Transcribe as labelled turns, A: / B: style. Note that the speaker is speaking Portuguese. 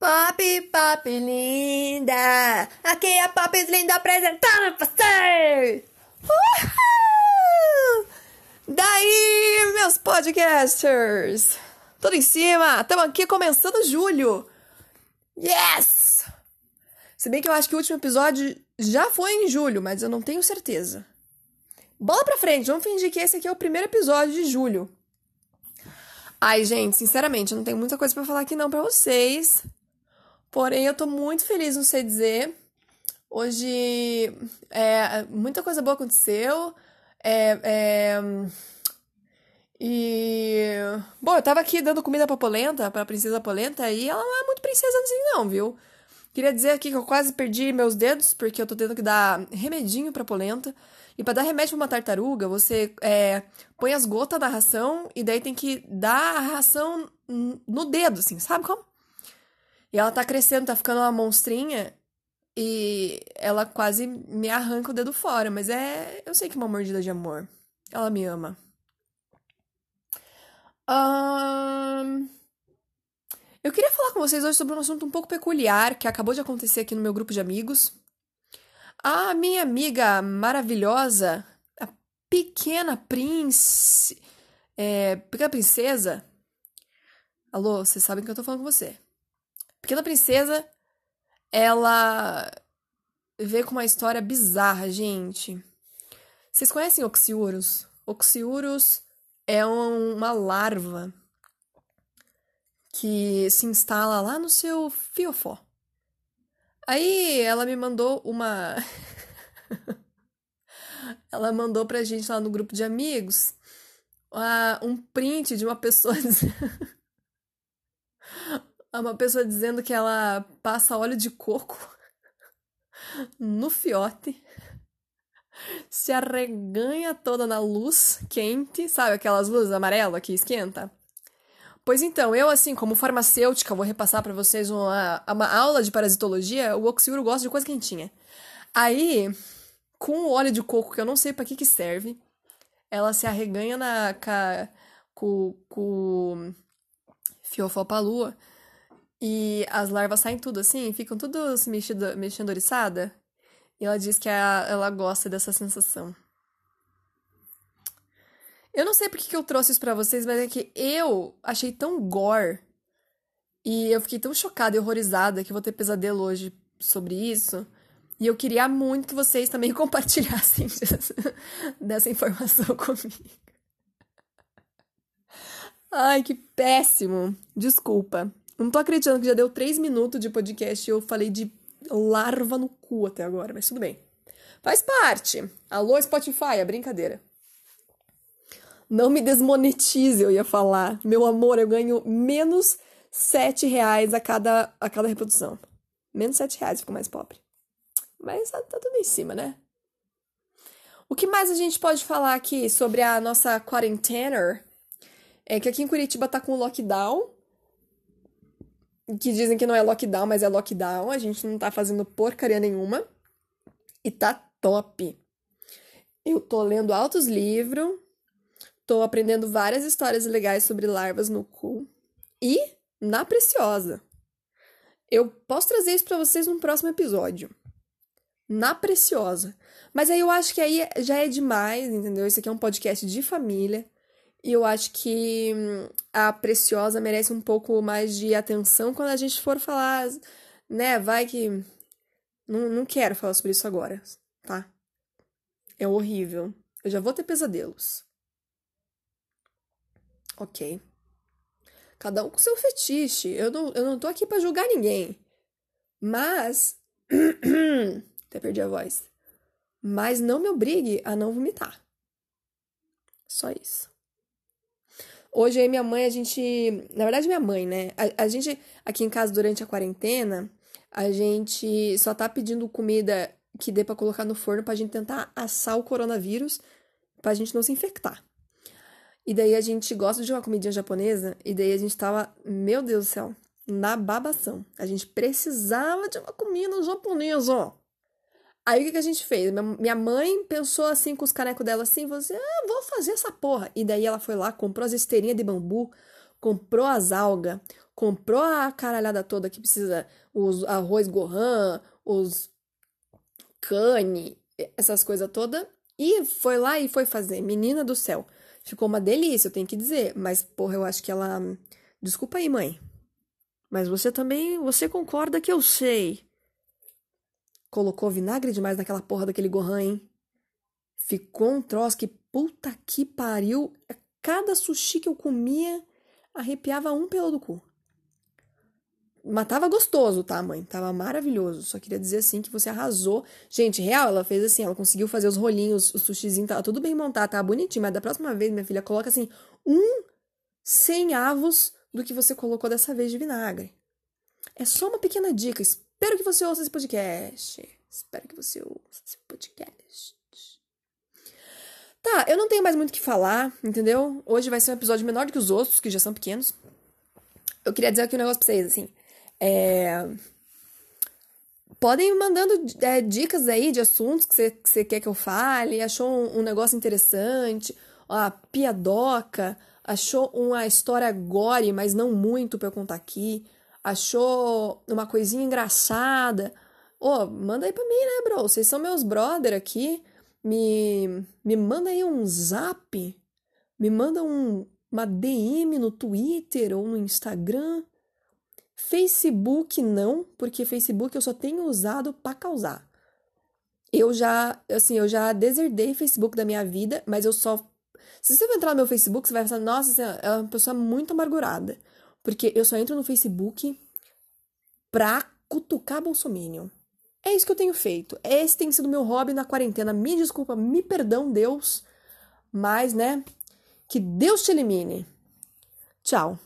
A: Pop, pop linda! Aqui é a Pop Linda apresentando você! Uhul! Daí, meus podcasters! Tudo em cima! Estamos aqui começando julho! Yes! Se bem que eu acho que o último episódio já foi em julho, mas eu não tenho certeza. Bola pra frente, vamos fingir que esse aqui é o primeiro episódio de julho. Ai, gente, sinceramente, eu não tenho muita coisa para falar aqui não para vocês. Porém, eu tô muito feliz, não sei dizer. Hoje, é, muita coisa boa aconteceu. É, é, e. Bom, eu tava aqui dando comida pra Polenta, pra Princesa Polenta, e ela não é muito princesa assim, não, viu? Queria dizer aqui que eu quase perdi meus dedos, porque eu tô tendo que dar remedinho pra Polenta. E para dar remédio pra uma tartaruga, você é, põe as gotas da ração e daí tem que dar a ração no dedo, assim, sabe como? E ela tá crescendo, tá ficando uma monstrinha. E ela quase me arranca o dedo fora, mas é. Eu sei que é uma mordida de amor. Ela me ama. Um... Eu queria falar com vocês hoje sobre um assunto um pouco peculiar que acabou de acontecer aqui no meu grupo de amigos. A minha amiga maravilhosa, a pequena prince. É, pequena princesa. Alô, vocês sabem que eu tô falando com você. Pequena Princesa, ela vê com uma história bizarra, gente. Vocês conhecem Oxiurus? Oxiurus é uma larva que se instala lá no seu fiofó. Aí ela me mandou uma. ela mandou pra gente lá no grupo de amigos uh, um print de uma pessoa uma pessoa dizendo que ela passa óleo de coco no fiote, se arreganha toda na luz quente, sabe aquelas luzes amarelas que esquenta? Pois então, eu assim, como farmacêutica, vou repassar para vocês uma, uma aula de parasitologia, o oxiuro gosta de coisa quentinha. Aí, com o óleo de coco, que eu não sei para que que serve, ela se arreganha na com, com fiofó lua e as larvas saem tudo assim, ficam tudo se mexido, mexendo oriçada. E ela diz que a, ela gosta dessa sensação. Eu não sei porque que eu trouxe isso pra vocês, mas é que eu achei tão gore. E eu fiquei tão chocada e horrorizada que vou ter pesadelo hoje sobre isso. E eu queria muito que vocês também compartilhassem dessa informação comigo. Ai, que péssimo. Desculpa. Não tô acreditando que já deu três minutos de podcast e eu falei de larva no cu até agora, mas tudo bem. Faz parte. Alô, Spotify, é brincadeira. Não me desmonetize, eu ia falar. Meu amor, eu ganho menos sete reais a cada, a cada reprodução. Menos sete reais, fico mais pobre. Mas tá, tá tudo em cima, né? O que mais a gente pode falar aqui sobre a nossa quarentena? É que aqui em Curitiba tá com lockdown que dizem que não é lockdown, mas é lockdown. A gente não tá fazendo porcaria nenhuma. E tá top. Eu tô lendo altos livros, tô aprendendo várias histórias legais sobre larvas no cu. E na Preciosa. Eu posso trazer isso para vocês num próximo episódio. Na Preciosa. Mas aí eu acho que aí já é demais, entendeu? Esse aqui é um podcast de família. E eu acho que hum, a Preciosa merece um pouco mais de atenção quando a gente for falar, né? Vai que. Não, não quero falar sobre isso agora, tá? É horrível. Eu já vou ter pesadelos. Ok. Cada um com seu fetiche. Eu não, eu não tô aqui para julgar ninguém. Mas. Até perdi a voz. Mas não me obrigue a não vomitar. Só isso. Hoje aí minha mãe, a gente. Na verdade, minha mãe, né? A, a gente, aqui em casa, durante a quarentena, a gente só tá pedindo comida que dê pra colocar no forno pra gente tentar assar o coronavírus pra gente não se infectar. E daí a gente gosta de uma comidinha japonesa, e daí a gente tava, meu Deus do céu, na babação. A gente precisava de uma comida japonesa, ó. Aí o que, que a gente fez? Minha mãe pensou assim com os canecos dela assim, falou assim: ah, vou fazer essa porra. E daí ela foi lá, comprou as esteirinhas de bambu, comprou as algas, comprou a caralhada toda que precisa, os arroz gohan, os cane, essas coisas todas, e foi lá e foi fazer. Menina do céu. Ficou uma delícia, eu tenho que dizer. Mas, porra, eu acho que ela. Desculpa aí, mãe. Mas você também. Você concorda que eu sei. Colocou vinagre demais naquela porra daquele gohan, hein? Ficou um troço que puta que pariu. Cada sushi que eu comia arrepiava um pelo do cu. Mas tava gostoso, tá, mãe? Tava maravilhoso. Só queria dizer assim que você arrasou. Gente, real, ela fez assim, ela conseguiu fazer os rolinhos, o sushizinho, tava tudo bem montado, tava bonitinho. Mas da próxima vez, minha filha, coloca assim, um cem avos do que você colocou dessa vez de vinagre. É só uma pequena dica. Espero que você ouça esse podcast. Espero que você ouça esse podcast. Tá, eu não tenho mais muito o que falar, entendeu? Hoje vai ser um episódio menor do que os outros, que já são pequenos. Eu queria dizer aqui um negócio pra vocês, assim. É... Podem ir mandando é, dicas aí de assuntos que você, que quer que eu fale. Achou um, um negócio interessante? A piadoca? Achou uma história gore, mas não muito pra eu contar aqui? Achou uma coisinha engraçada? Ô, oh, manda aí pra mim, né, bro? Vocês são meus brother aqui. Me, me manda aí um zap. Me manda um, uma DM no Twitter ou no Instagram. Facebook não, porque Facebook eu só tenho usado para causar. Eu já, assim, eu já deserdei Facebook da minha vida, mas eu só. Se você entrar no meu Facebook, você vai pensar, nossa, é uma pessoa muito amargurada. Porque eu só entro no Facebook pra cutucar Bolsominion. É isso que eu tenho feito. Esse tem sido meu hobby na quarentena. Me desculpa, me perdão, Deus. Mas, né? Que Deus te elimine. Tchau.